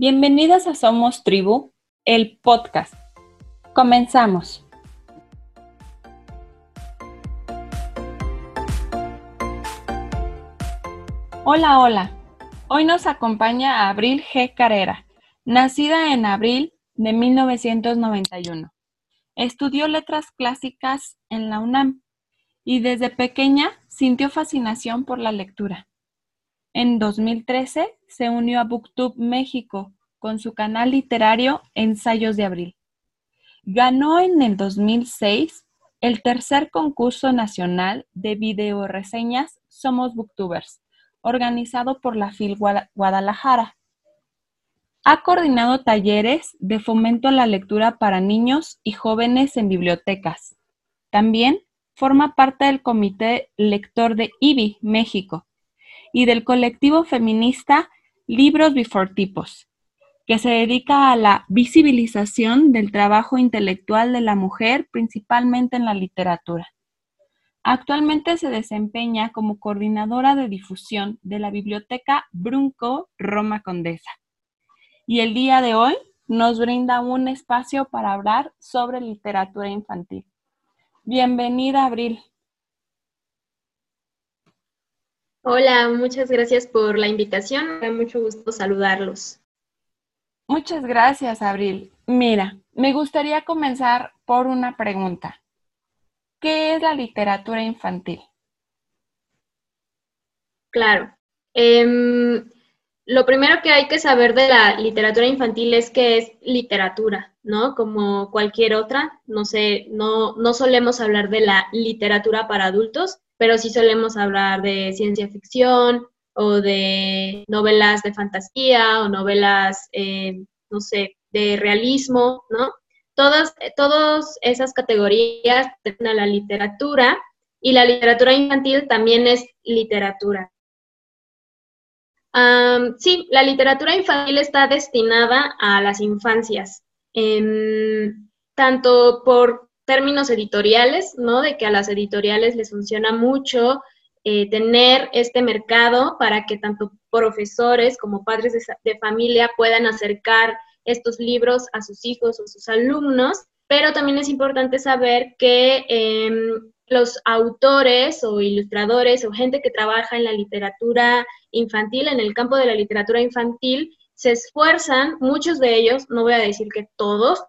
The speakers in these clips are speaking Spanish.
Bienvenidas a Somos Tribu, el podcast. Comenzamos. Hola, hola. Hoy nos acompaña Abril G. Carrera, nacida en abril de 1991. Estudió letras clásicas en la UNAM y desde pequeña sintió fascinación por la lectura. En 2013 se unió a Booktube México con su canal literario Ensayos de Abril. Ganó en el 2006 el tercer concurso nacional de videoreseñas Somos Booktubers, organizado por la FIL Guadalajara. Ha coordinado talleres de fomento a la lectura para niños y jóvenes en bibliotecas. También forma parte del Comité Lector de IBI, México, y del colectivo feminista Libros Before Tipos, que se dedica a la visibilización del trabajo intelectual de la mujer, principalmente en la literatura. Actualmente se desempeña como coordinadora de difusión de la Biblioteca Brunco Roma Condesa y el día de hoy nos brinda un espacio para hablar sobre literatura infantil. Bienvenida, Abril. Hola, muchas gracias por la invitación. Me da mucho gusto saludarlos. Muchas gracias, Abril. Mira, me gustaría comenzar por una pregunta. ¿Qué es la literatura infantil? Claro. Em, lo primero que hay que saber de la literatura infantil es que es literatura, ¿no? Como cualquier otra, no sé, no, no solemos hablar de la literatura para adultos, pero sí solemos hablar de ciencia ficción o de novelas de fantasía o novelas, eh, no sé, de realismo, ¿no? Todas, todas esas categorías de la literatura y la literatura infantil también es literatura sí, la literatura infantil está destinada a las infancias, em, tanto por términos editoriales, ¿no? De que a las editoriales les funciona mucho eh, tener este mercado para que tanto profesores como padres de, familia puedan acercar estos libros a sus hijos o sus alumnos, pero también es importante saber que em, los autores o ilustradores o gente que trabaja en la literatura infantil, en el campo de la literatura infantil, se esfuerzan, muchos de ellos, no voy a decir que todos,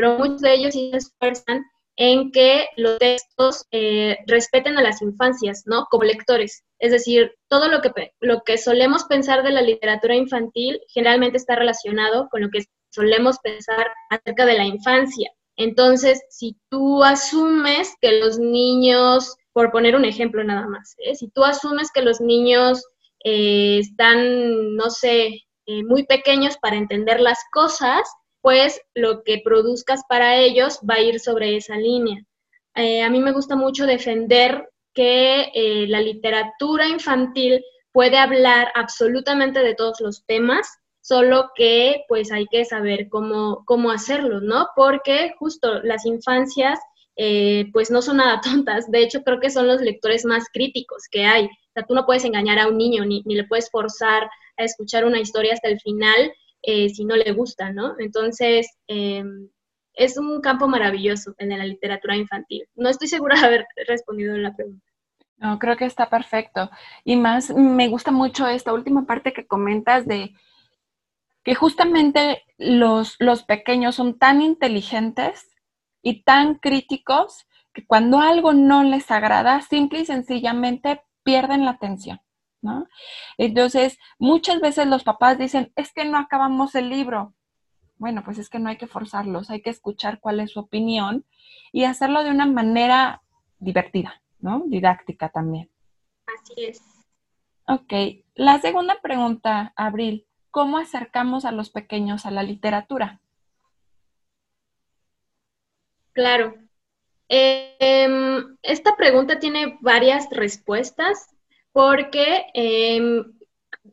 pero muchos de ellos sí se esfuerzan en que los textos eh, respeten a las infancias, ¿no? Como lectores. Es decir, todo lo que, lo que solemos pensar de la literatura infantil generalmente está relacionado con lo que solemos pensar acerca de la infancia. Entonces, si tú asumes que los niños, por poner un ejemplo nada más, ¿eh? si tú asumes que los niños eh, están, no sé, eh, muy pequeños para entender las cosas, pues lo que produzcas para ellos va a ir sobre esa línea. a mí me gusta mucho defender que la literatura infantil puede hablar absolutamente de todos los temas, solo que pues hay que saber cómo, cómo hacerlo, ¿no? Porque justo las infancias eh, pues no son nada tontas, de hecho creo que son los lectores más críticos que hay, o sea, tú no puedes engañar a un niño ni, le puedes forzar a escuchar una historia hasta el final eh, si no le gusta, ¿no? Entonces, em, es un campo maravilloso el de la literatura infantil. No estoy segura de haber respondido la pregunta. No, creo que está perfecto. Y más, me gusta mucho esta última parte que comentas de que justamente los, los pequeños son tan inteligentes y tan críticos que cuando algo no les agrada, simple y sencillamente pierden la atención, ¿no? Entonces, muchas veces los papás dicen, es que no acabamos el libro. Bueno, pues es que no hay que forzarlos, hay que escuchar cuál es su opinión y hacerlo de una manera divertida, ¿no? Didáctica también. Así es. Ok, la segunda pregunta, Abril. ¿Cómo acercamos a los pequeños a la literatura? Claro. Em, esta pregunta tiene varias respuestas porque em,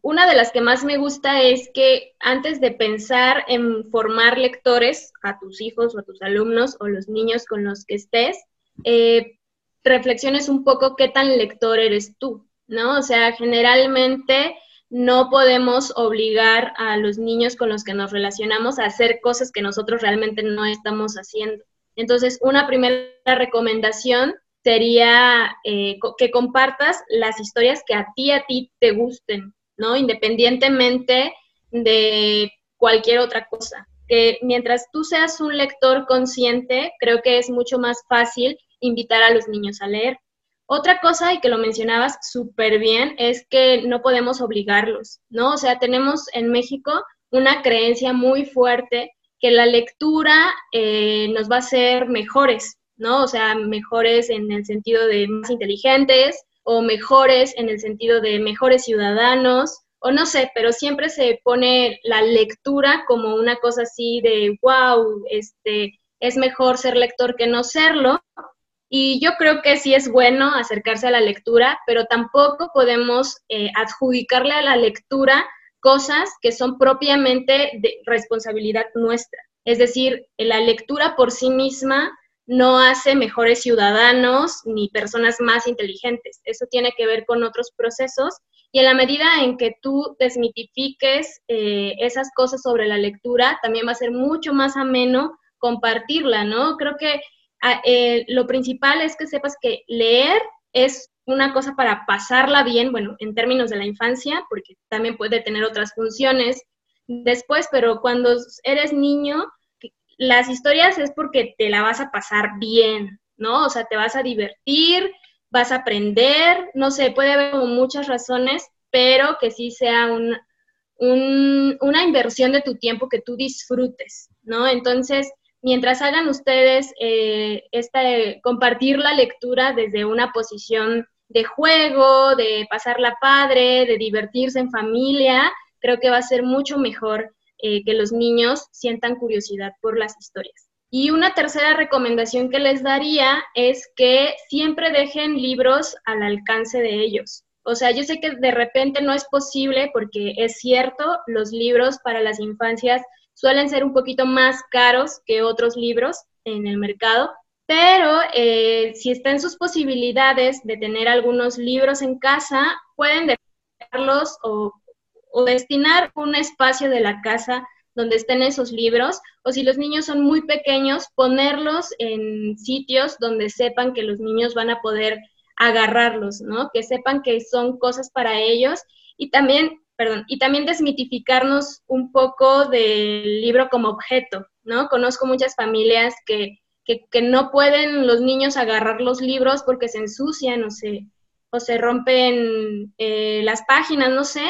una de las que más me gusta es que antes de pensar en formar lectores a tus hijos o a tus alumnos o los niños con los que estés, eh, reflexiones un poco qué tan lector eres tú, ¿no? O sea, generalmente no podemos obligar a los niños con los que nos relacionamos a hacer cosas que nosotros realmente no estamos haciendo. Entonces, una primera recomendación sería eh, que compartas las historias que a ti, a ti te gusten, ¿no? Independientemente de cualquier otra cosa. Que mientras tú seas un lector consciente, creo que es mucho más fácil invitar a los niños a leer. Otra cosa, y que lo mencionabas súper bien, es que no podemos obligarlos, ¿no? O sea, tenemos en México una creencia muy fuerte que la lectura eh, nos va a hacer mejores, ¿no? O sea, mejores en el sentido de más inteligentes o mejores en el sentido de mejores ciudadanos, o no sé, pero siempre se pone la lectura como una cosa así de, wow, este, es mejor ser lector que no serlo. Y yo creo que sí es bueno acercarse a la lectura, pero tampoco podemos eh, adjudicarle a la lectura cosas que son propiamente de responsabilidad nuestra. Es decir, la lectura por sí misma no hace mejores ciudadanos ni personas más inteligentes. Eso tiene que ver con otros procesos y en la medida en que tú desmitifiques eh, esas cosas sobre la lectura, también va a ser mucho más ameno compartirla, ¿no? Creo que ah, eh, lo principal es que sepas que leer es una cosa para pasarla bien, bueno, en términos de la infancia, porque también puede tener otras funciones después, pero cuando eres niño, las historias es porque te la vas a pasar bien, ¿no? O sea, te vas a divertir, vas a aprender, no sé, puede haber muchas razones, pero que sí sea una inversión de tu tiempo que tú disfrutes, ¿no? Entonces, mientras hagan ustedes eh, compartir la lectura desde una posición de juego, de pasarla padre, de divertirse en familia, creo que va a ser mucho mejor eh, que los niños sientan curiosidad por las historias. Y una tercera recomendación que les daría es que siempre dejen libros al alcance de ellos. O sea, yo sé que de repente no es posible porque es cierto, los libros para las infancias suelen ser un poquito más caros que otros libros en el mercado, pero eh, si está en sus posibilidades de tener algunos libros en casa, pueden dejarlos o o destinar un espacio de la casa donde estén esos libros, o si los niños son muy pequeños, ponerlos en sitios donde sepan que los niños van a poder agarrarlos, ¿no? Que sepan que son cosas para ellos y también, perdón, y también desmitificarnos un poco del libro como objeto, ¿no? Conozco muchas familias que, que, no pueden los niños agarrar los libros porque se ensucian o se, o se rompen eh, las páginas, no sé,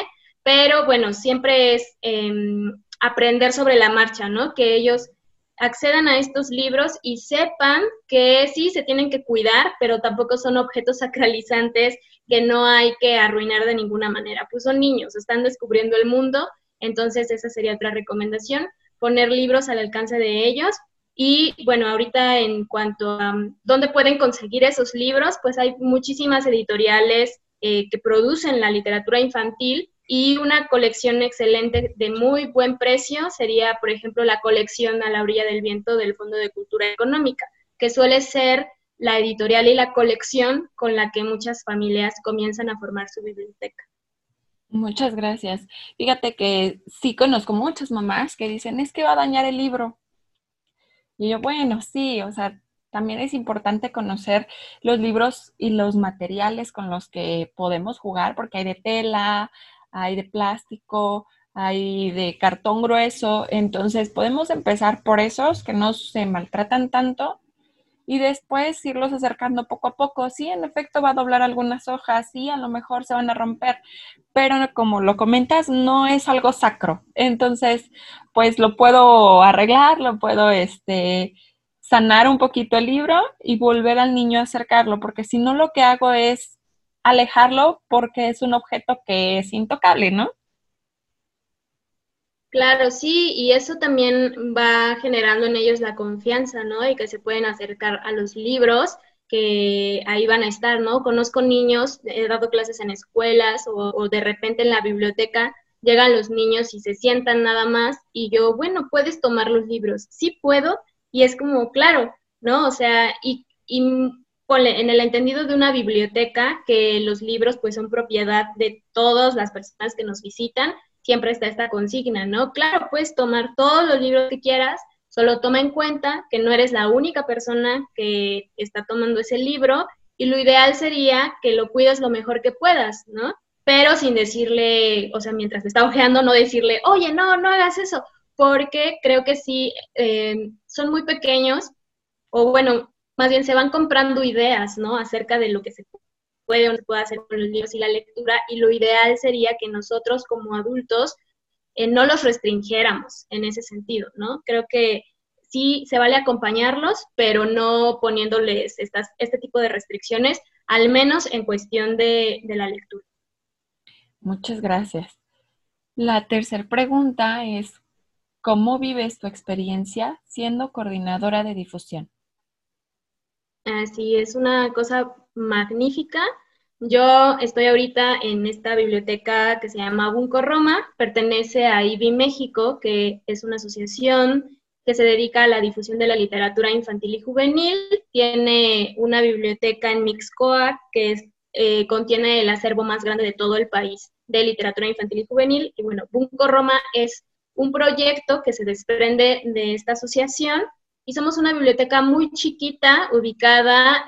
pero bueno, siempre es em, aprender sobre la marcha, ¿no? Que ellos accedan a estos libros y sepan que sí se tienen que cuidar, pero tampoco son objetos sacralizantes que no hay que arruinar de ninguna manera. Pues son niños, están descubriendo el mundo, entonces esa sería otra recomendación, poner libros al alcance de ellos. Y bueno, ahorita en cuanto a um, dónde pueden conseguir esos libros, pues hay muchísimas editoriales eh, que producen la literatura infantil y una colección excelente de muy buen precio sería, por ejemplo, la colección A la orilla del viento del Fondo de Cultura Económica, que suele ser la editorial y la colección con la que muchas familias comienzan a formar su biblioteca. Muchas gracias. Fíjate que sí conozco muchas mamás que dicen, es que va a dañar el libro. Y yo, bueno, sí, o sea, también es importante conocer los libros y los materiales con los que podemos jugar, porque hay de tela, hay de plástico, hay de cartón grueso, entonces podemos empezar por esos que no se maltratan tanto y después irlos acercando poco a poco. Sí, en efecto va a doblar algunas hojas, sí, a lo mejor se van a romper, pero como lo comentas, no es algo sacro. Entonces, pues lo puedo arreglar, lo puedo este sanar un poquito el libro y volver al niño a acercarlo, porque si no lo que hago es alejarlo porque es un objeto que es intocable, ¿no? Claro, sí, y eso también va generando en ellos la confianza, ¿no? Y que se pueden acercar a los libros que ahí van a estar, ¿no? Conozco niños, he dado clases en escuelas o, de repente en la biblioteca llegan los niños y se sientan nada más y yo, bueno, puedes tomar los libros, sí puedo, y es como, claro, ¿no? O sea, y, y en el entendido de una biblioteca, que los libros pues son propiedad de todas las personas que nos visitan, siempre está esta consigna, ¿no? Claro, puedes tomar todos los libros que quieras, solo toma en cuenta que no eres la única persona que está tomando ese libro y lo ideal sería que lo cuides lo mejor que puedas, ¿no? Pero sin decirle, o sea, mientras te está ojeando, no decirle, oye, no, no hagas eso, porque creo que sí, eh, son muy pequeños, o bueno, más bien se van comprando ideas, ¿no? Acerca de lo que se puede o no se puede hacer con los libros y la lectura, y lo ideal sería que nosotros como adultos eh, no los restringiéramos en ese sentido, ¿no? Creo que sí se vale acompañarlos, pero no poniéndoles estas, este tipo de restricciones, al menos en cuestión de, de la lectura. Muchas gracias. La tercera pregunta es, ¿cómo vives tu experiencia siendo coordinadora de difusión? Así es una cosa magnífica. Yo estoy ahorita en esta biblioteca que se llama Bunco Roma, pertenece a IBI México, que es una asociación que se dedica a la difusión de la literatura infantil y juvenil. Tiene una biblioteca en Mixcoa que eh, contiene el acervo más grande de todo el país de literatura infantil y juvenil. Y bueno, Bunco Roma es un proyecto que se desprende de esta asociación y somos una biblioteca muy chiquita ubicada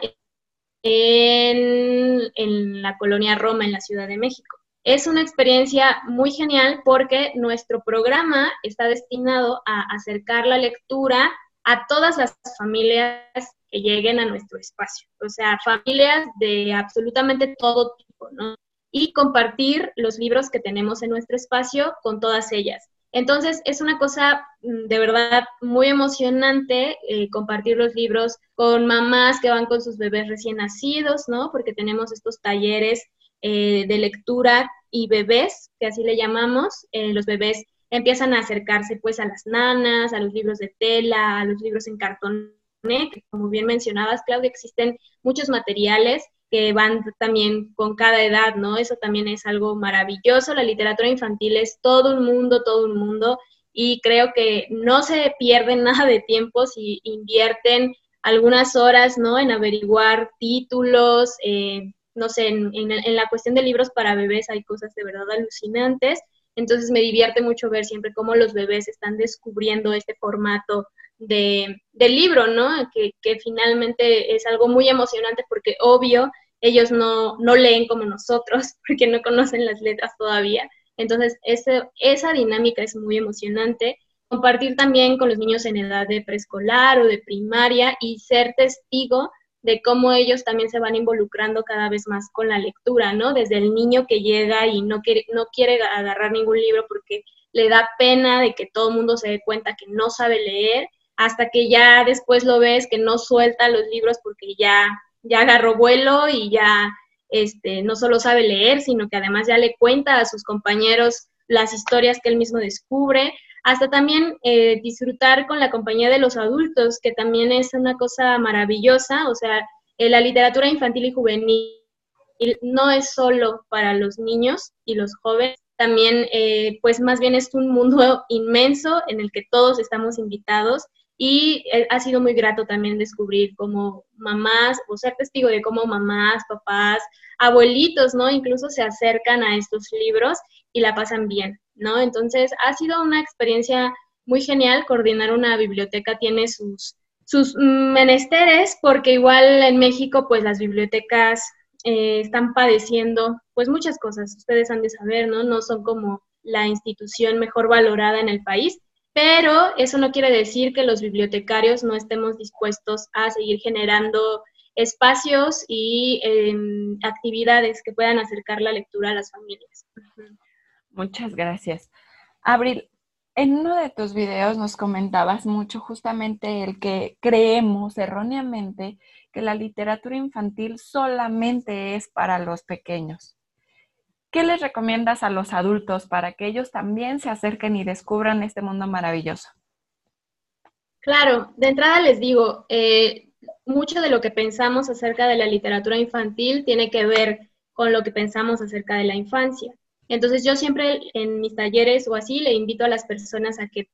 en, en la colonia Roma, en la Ciudad de México. Es una experiencia muy genial porque nuestro programa está destinado a acercar la lectura a todas las familias que lleguen a nuestro espacio, o sea, familias de absolutamente todo tipo, ¿no? Y compartir los libros que tenemos en nuestro espacio con todas ellas. Entonces, es una cosa mm, de verdad muy emocionante eh, compartir los libros con mamás que van con sus bebés recién nacidos, ¿no? Porque tenemos estos talleres eh, de lectura y bebés, que así le llamamos. Eh, los bebés empiezan a acercarse pues a las nanas, a los libros de tela, a los libros en cartón, que como bien mencionabas, Claudia, existen muchos materiales que van también con cada edad, ¿no? Eso también es algo maravilloso. La literatura infantil es todo un mundo, todo un mundo, y creo que no se pierden nada de tiempo si invierten algunas horas, ¿no? En averiguar títulos, eh, no sé, en, la cuestión de libros para bebés hay cosas de verdad alucinantes. Entonces me divierte mucho ver siempre cómo los bebés están descubriendo este formato de, del libro, ¿no? Que, finalmente es algo muy emocionante porque obvio ellos no, no leen como nosotros porque no conocen las letras todavía. Entonces ese, esa dinámica es muy emocionante. Compartir también con los niños en edad de preescolar o de primaria y ser testigo de cómo ellos también se van involucrando cada vez más con la lectura, ¿no? Desde el niño que llega y no quiere, no quiere agarrar ningún libro porque le da pena de que todo el mundo se dé cuenta que no sabe leer hasta que ya después lo ves que no suelta los libros porque ya, ya agarró vuelo y ya este, no solo sabe leer, sino que además ya le cuenta a sus compañeros las historias que él mismo descubre, hasta también eh, disfrutar con la compañía de los adultos, que también es una cosa maravillosa, o sea, eh, la literatura infantil y juvenil no es solo para los niños y los jóvenes, también eh, pues más bien es un mundo inmenso en el que todos estamos invitados y eh, ha sido muy grato también descubrir cómo mamás, o ser testigo de cómo mamás, papás, abuelitos, ¿no? Incluso se acercan a estos libros y la pasan bien, ¿no? Entonces, ha sido una experiencia muy genial. Coordinar una biblioteca tiene sus, sus menesteres, porque igual en México, pues las bibliotecas eh, están padeciendo, pues muchas cosas, ustedes han de saber, ¿no? No son como la institución mejor valorada en el país pero eso no quiere decir que los bibliotecarios no estemos dispuestos a seguir generando espacios y em, actividades que puedan acercar la lectura a las familias. Muchas gracias. Abril, en uno de tus videos nos comentabas mucho justamente el que creemos erróneamente que la literatura infantil solamente es para los pequeños. ¿Qué les recomiendas a los adultos para que ellos también se acerquen y descubran este mundo maravilloso? Claro, de entrada les digo, eh, mucho de lo que pensamos acerca de la literatura infantil tiene que ver con lo que pensamos acerca de la infancia. Entonces yo siempre en mis talleres o así le invito a las personas a que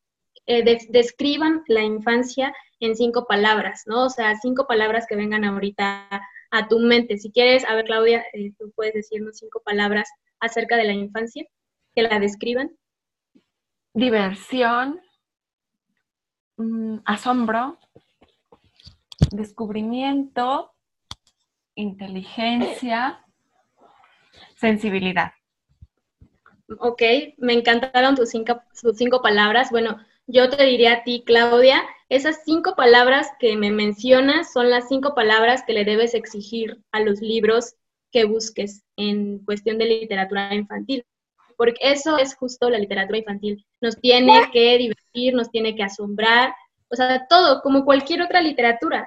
eh, describan la infancia en cinco palabras, ¿no? O sea, cinco palabras que vengan ahorita a tu mente. Si quieres, a ver, Claudia, eh, tú puedes decirnos cinco palabras acerca de la infancia que la describan. Diversión, mm, asombro, descubrimiento, inteligencia, sensibilidad. Ok, me encantaron tus cinco, tus cinco palabras. Bueno, yo te diría a ti, Claudia, esas cinco palabras que me mencionas son las cinco palabras que le debes exigir a los libros que busques en cuestión de literatura infantil. Porque eso es justo la literatura infantil. Nos tiene que divertir, nos tiene que asombrar, o sea, todo, como cualquier otra literatura.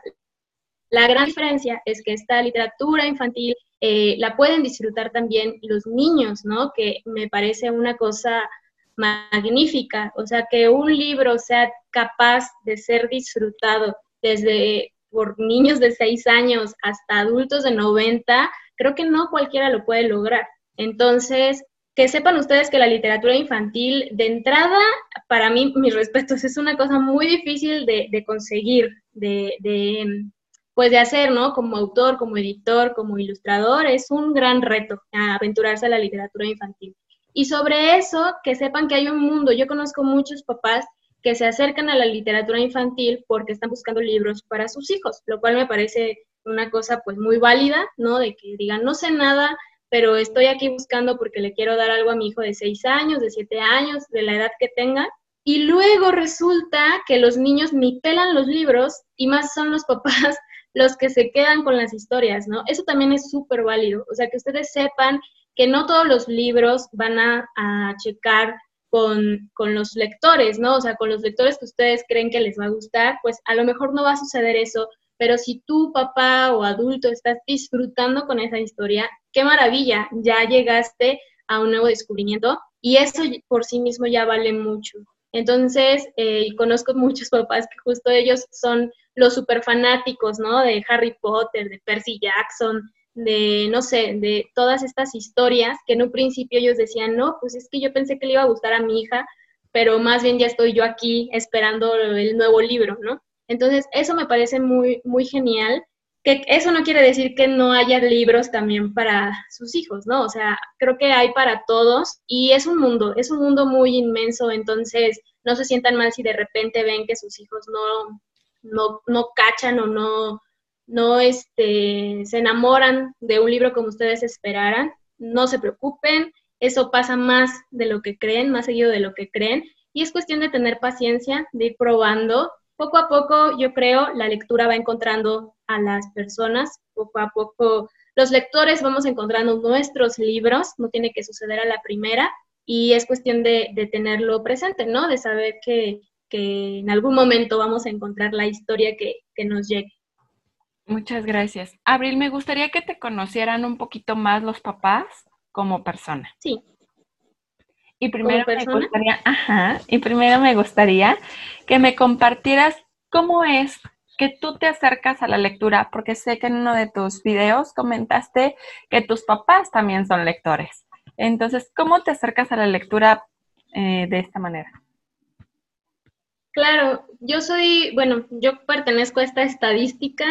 La gran diferencia es que esta literatura infantil eh, la pueden disfrutar también los niños, ¿no? Que me parece una cosa magnífica, o sea, que un libro sea capaz de ser disfrutado desde por niños de 6 años hasta adultos de 90, creo que no cualquiera lo puede lograr. Entonces, que sepan ustedes que la literatura infantil, de entrada, para mí, mis respetos, es una cosa muy difícil de, conseguir, de, de, pues de hacer, ¿no? Como autor, como editor, como ilustrador, es un gran reto aventurarse a la literatura infantil. Y sobre eso, que sepan que hay un mundo. Yo conozco muchos papás que se acercan a la literatura infantil porque están buscando libros para sus hijos, lo cual me parece una cosa pues muy válida, ¿no? De que digan, no sé nada, pero estoy aquí buscando porque le quiero dar algo a mi hijo de seis años, de siete años, de la edad que tenga. Y luego resulta que los niños ni pelan los libros y más son los papás los que se quedan con las historias, ¿no? Eso también es súper válido. O sea, que ustedes sepan que no todos los libros van a, checar con, los lectores, ¿no? O sea, con los lectores que ustedes creen que les va a gustar, pues a lo mejor no va a suceder eso, pero si tú, papá o adulto, estás disfrutando con esa historia, qué maravilla, ya llegaste a un nuevo descubrimiento y eso por sí mismo ya vale mucho. Entonces, eh, conozco muchos papás que justo ellos son los super fanáticos, ¿no? De Harry Potter, de Percy Jackson, de, no sé, de todas estas historias que en un principio ellos decían, no, pues es que yo pensé que le iba a gustar a mi hija, pero más bien ya estoy yo aquí esperando el nuevo libro, ¿no? Entonces, eso me parece muy, muy genial, que eso no quiere decir que no haya libros también para sus hijos, ¿no? O sea, creo que hay para todos y es un mundo, es un mundo muy inmenso, entonces no se sientan mal si de repente ven que sus hijos no, no, no cachan o no, no este, se enamoran de un libro como ustedes esperaran, no se preocupen, eso pasa más de lo que creen, más seguido de lo que creen, y es cuestión de tener paciencia, de ir probando. Poco a poco, yo creo, la lectura va encontrando a las personas, poco a poco los lectores vamos encontrando nuestros libros, no tiene que suceder a la primera, y es cuestión de, tenerlo presente, ¿no? De saber que, en algún momento vamos a encontrar la historia que, que nos llegue. Muchas gracias. Abril, me gustaría que te conocieran un poquito más los papás como persona. Sí. Y primero me gustaría, ajá, y primero me gustaría que me compartieras cómo es que tú te acercas a la lectura, porque sé que en uno de tus videos comentaste que tus papás también son lectores. Entonces, ¿cómo te acercas a la lectura eh, de esta manera? Claro, yo soy, bueno, yo pertenezco a esta estadística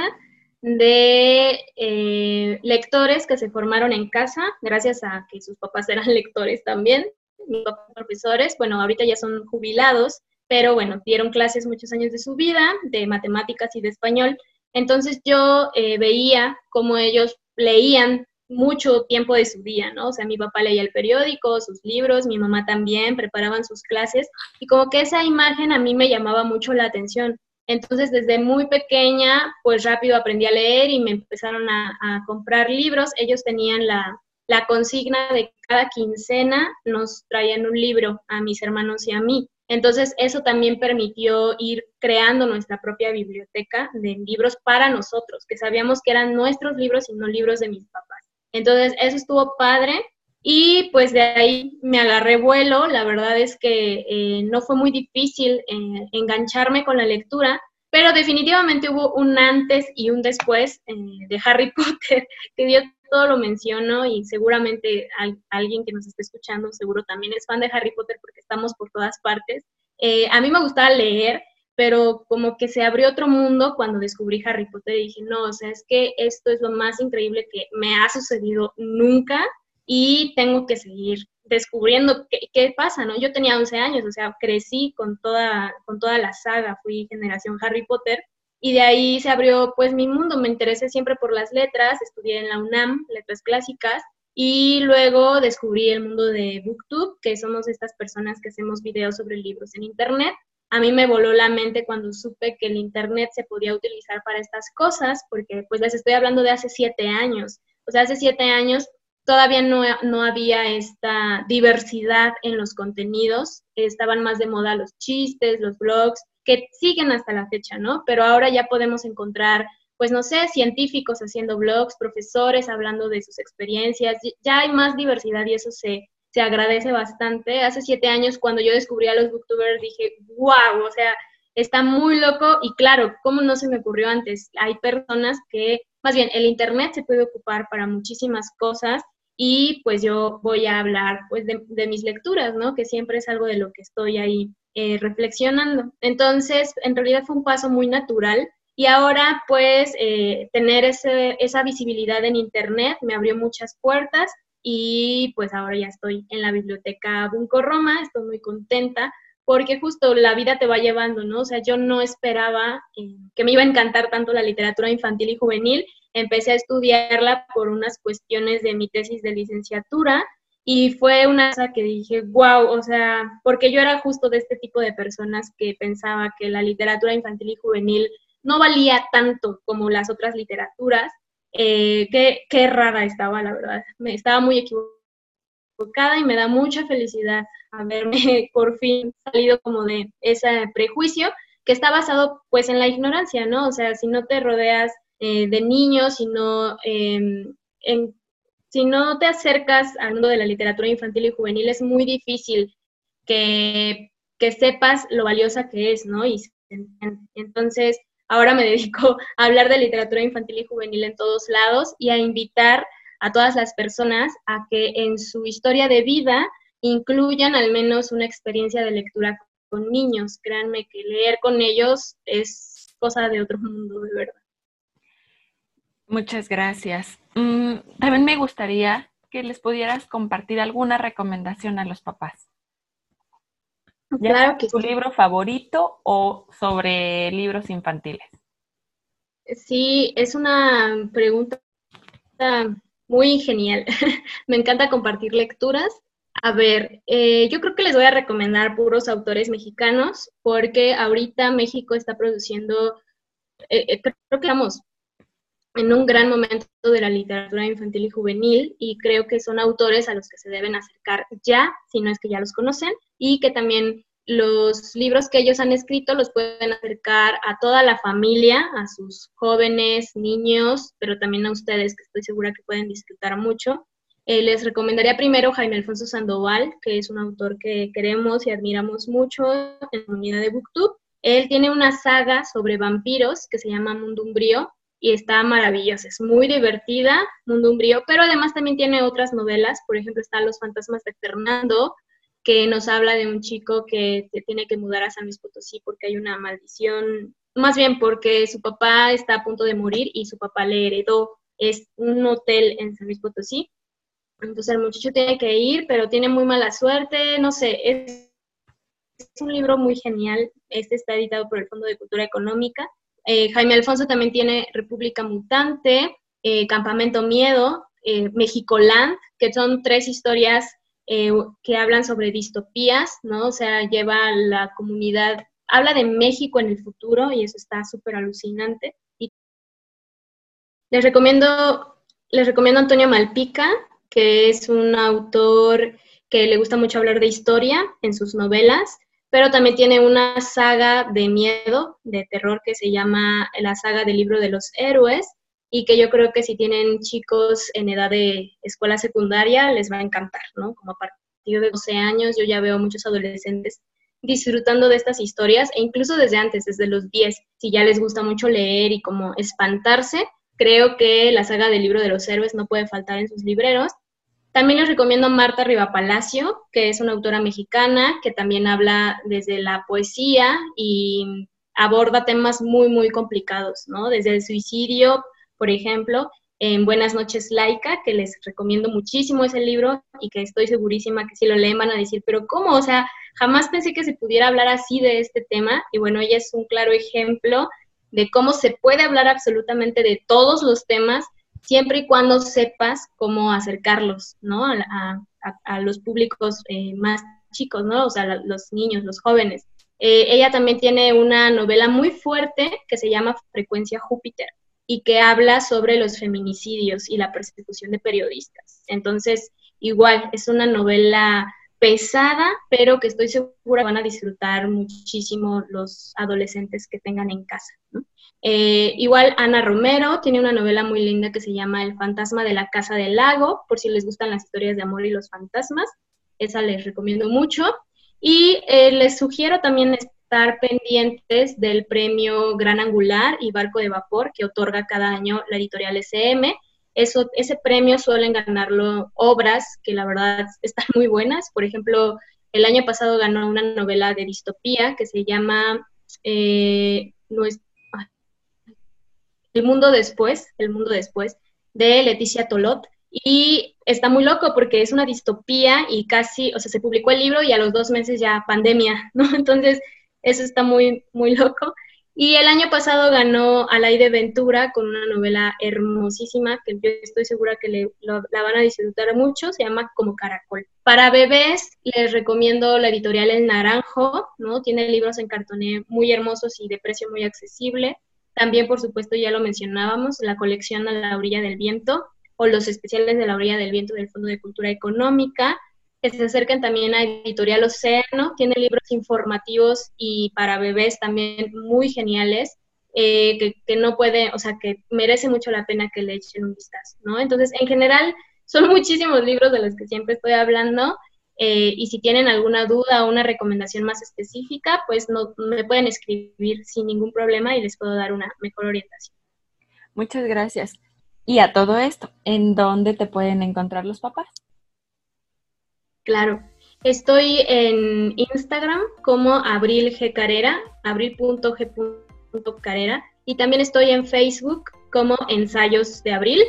de eh, lectores que se formaron en casa, gracias a que sus papás eran lectores también, mis profesores, bueno, ahorita ya son jubilados, pero bueno, dieron clases muchos años de su vida, de matemáticas y de español. Entonces yo eh, veía cómo ellos leían mucho tiempo de su día, ¿no? O sea, mi papá leía el periódico, sus libros, mi mamá también, preparaban sus clases y como que esa imagen a mí me llamaba mucho la atención. Entonces, desde muy pequeña, pues rápido aprendí a leer y me empezaron a, comprar libros. Ellos tenían la, la, consigna de cada quincena nos traían un libro a mis hermanos y a mí. Entonces, eso también permitió ir creando nuestra propia biblioteca de libros para nosotros, que sabíamos que eran nuestros libros y no libros de mis papás. Entonces, eso estuvo padre y pues de ahí me agarré vuelo. La verdad es que eh, no fue muy difícil eh, engancharme con la lectura, pero definitivamente hubo un antes y un después eh, de Harry Potter, que yo todo lo menciono y seguramente alguien que nos esté escuchando seguro también es fan de Harry Potter porque estamos por todas partes. a mí me gustaba leer, pero como que se abrió otro mundo cuando descubrí Harry Potter y dije, no, o sea, es que esto es lo más increíble que me ha sucedido nunca y tengo que seguir descubriendo qué, qué, pasa, ¿no? Yo tenía 11 años, o sea, crecí con toda, con toda la saga, fui generación Harry Potter, y de ahí se abrió pues mi mundo, me interesé siempre por las letras, estudié en la UNAM, letras clásicas, y luego descubrí el mundo de Booktube, que somos estas personas que hacemos videos sobre libros en Internet. A mí me voló la mente cuando supe que el Internet se podía utilizar para estas cosas, porque pues les estoy hablando de hace siete años. O sea, hace siete años todavía no, no, había esta diversidad en los contenidos, estaban más de moda los chistes, los blogs, que siguen hasta la fecha, ¿no? Pero ahora ya podemos encontrar, pues no sé, científicos haciendo blogs, profesores hablando de sus experiencias, ya hay más diversidad y eso se, se agradece bastante. Hace siete años cuando yo descubrí a los booktubers dije, wow, o sea, está muy loco y claro, ¿cómo no se me ocurrió antes? Hay personas que, más bien, el Internet se puede ocupar para muchísimas cosas y pues yo voy a hablar pues de, mis lecturas, ¿no? Que siempre es algo de lo que estoy ahí eh, reflexionando. Entonces, en realidad fue un paso muy natural y ahora pues eh, tener esa visibilidad en Internet me abrió muchas puertas y pues ahora ya estoy en la biblioteca Bunco Roma, estoy muy contenta porque justo la vida te va llevando, ¿no? O sea, yo no esperaba que me iba a encantar tanto la literatura infantil y juvenil empecé a estudiarla por unas cuestiones de mi tesis de licenciatura y fue una cosa que dije, wow, o sea, porque yo era justo de este tipo de personas que pensaba que la literatura infantil y juvenil no valía tanto como las otras literaturas. Eh, qué, qué rara estaba, la verdad. Me estaba muy equivocada y me da mucha felicidad haberme por fin salido como de ese prejuicio que está basado pues en la ignorancia, ¿no? O sea, si no te rodeas eh, de niños, si no, em, si no te acercas al mundo de la literatura infantil y juvenil, es muy difícil que, que sepas lo valiosa que es, ¿no? Y entonces, ahora me dedico a hablar de literatura infantil y juvenil en todos lados y a invitar a todas las personas a que en su historia de vida incluyan al menos una experiencia de lectura con niños. Créanme que leer con ellos es cosa de otro mundo, de verdad. Muchas gracias. Mm, también me gustaría que les pudieras compartir alguna recomendación a los papás. claro que tu libro favorito o sobre libros infantiles. Sí, es una pregunta muy genial. me encanta compartir lecturas. A ver, eh, yo creo que les voy a recomendar puros autores mexicanos porque ahorita México está produciendo, eh, eh, creo que vamos, en un gran momento de la literatura infantil y juvenil y creo que son autores a los que se deben acercar ya, si no es que ya los conocen, y que también los libros que ellos han escrito los pueden acercar a toda la familia, a sus jóvenes, niños, pero también a ustedes, que estoy segura que pueden disfrutar mucho. Eh, les recomendaría primero Jaime Alfonso Sandoval, que es un autor que queremos y admiramos mucho en la comunidad de Booktube. Él tiene una saga sobre vampiros que se llama Mundo Umbrío, y está maravillosa, es muy divertida, Mundo Umbrío, pero además también tiene otras novelas, por ejemplo está Los fantasmas de Fernando, que nos habla de un chico que se tiene que mudar a San Luis Potosí porque hay una maldición, más bien porque su papá está a punto de morir y su papá le heredó, es un hotel en San Luis Potosí, entonces el muchacho tiene que ir, pero tiene muy mala suerte, no sé, es, es un libro muy genial, este está editado por el Fondo de Cultura Económica, eh, Jaime Alfonso también tiene República Mutante, eh, Campamento Miedo, eh, Mexicoland, que son tres historias que hablan sobre distopías, ¿no? O sea, lleva la comunidad, habla de México en el futuro y eso está súper alucinante. Y les recomiendo, les recomiendo a Antonio Malpica, que es un autor que le gusta mucho hablar de historia en sus novelas pero también tiene una saga de miedo, de terror, que se llama la saga del libro de los héroes, y que yo creo que si tienen chicos en edad de escuela secundaria, les va a encantar, ¿no? Como a partir de 12 años, yo ya veo muchos adolescentes disfrutando de estas historias, e incluso desde antes, desde los 10, si ya les gusta mucho leer y como espantarse, creo que la saga del libro de los héroes no puede faltar en sus libreros, también les recomiendo Marta Rivapalacio, que es una autora mexicana que también habla desde la poesía y aborda temas muy, muy complicados, ¿no? Desde el suicidio, por ejemplo, en Buenas noches Laica, que les recomiendo muchísimo ese libro y que estoy segurísima que si lo leen van a decir, pero ¿cómo? O sea, jamás pensé que se pudiera hablar así de este tema y bueno, ella es un claro ejemplo de cómo se puede hablar absolutamente de todos los temas siempre y cuando sepas cómo acercarlos, ¿no? A, los públicos eh, más chicos, ¿no? O sea, los niños, los jóvenes. Eh, ella también tiene una novela muy fuerte que se llama Frecuencia Júpiter y que habla sobre los feminicidios y la persecución de periodistas. Entonces, igual, es una novela pesada, pero que estoy segura van a disfrutar muchísimo los adolescentes que tengan en casa. Eh, igual Ana Romero tiene una novela muy linda que se llama El fantasma de la casa del lago, por si les gustan las historias de amor y los fantasmas. Esa les recomiendo mucho. Y eh, les sugiero también estar pendientes del premio Gran Angular y Barco de Vapor que otorga cada año la editorial SM. Eso, ese premio suelen ganarlo obras que la verdad están muy buenas. Por ejemplo, el año pasado ganó una novela de distopía que se llama eh, El mundo después, El mundo después, de Leticia Tolot. Y está muy loco porque es una distopía y casi, o sea, se publicó el libro y a los dos meses ya pandemia, ¿no? Entonces, eso está muy, muy loco. Y el año pasado ganó Alaide Ventura con una novela hermosísima que yo estoy segura que le, la van a disfrutar mucho, se llama Como Caracol. Para bebés les recomiendo la editorial El Naranjo, ¿no? Tiene libros en cartoné muy hermosos y de precio muy accesible. También, por supuesto, ya lo mencionábamos, la colección A la orilla del viento, o los especiales de la orilla del viento del Fondo de Cultura Económica, que se acercan también a Editorial Océano, tiene libros informativos y para bebés también muy geniales, eh, que, no puede, o sea, que merece mucho la pena que le echen un vistazo, ¿no? Entonces, en general, son muchísimos libros de los que siempre estoy hablando, eh, y si tienen alguna duda o una recomendación más específica, pues no, me pueden escribir sin ningún problema y les puedo dar una mejor orientación. Muchas gracias. Y a todo esto, ¿en dónde te pueden encontrar los papás? Claro, estoy en Instagram como Abril G. Carrera, abril.g.carrera, y también estoy en Facebook como Ensayos de Abril.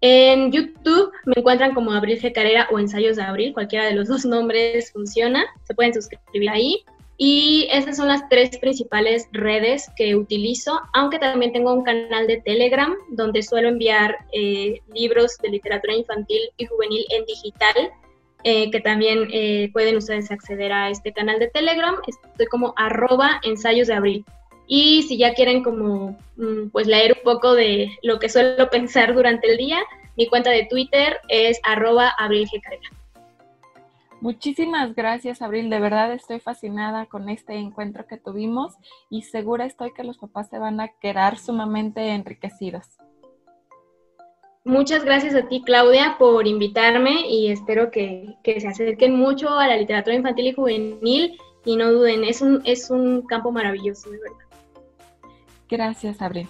En YouTube me encuentran como Abril G. Carrera o Ensayos de Abril, cualquiera de los dos nombres funciona, se pueden suscribir ahí. Y esas son las tres principales redes que utilizo, aunque también tengo un canal de Telegram donde suelo enviar eh, libros de literatura infantil y juvenil en digital, eh, que también eh, pueden ustedes acceder a este canal de Telegram. Estoy como arroba ensayos de abril. Y si ya quieren como mm, pues leer un poco de lo que suelo pensar durante el día, mi cuenta de Twitter es arroba. Muchísimas gracias, Abril. De verdad estoy fascinada con este encuentro que tuvimos y segura estoy que los papás se van a quedar sumamente enriquecidos. Muchas gracias a ti, Claudia, por invitarme y espero que, se acerquen mucho a la literatura infantil y juvenil y no duden, es un, es un campo maravilloso, de verdad. Gracias, Abril.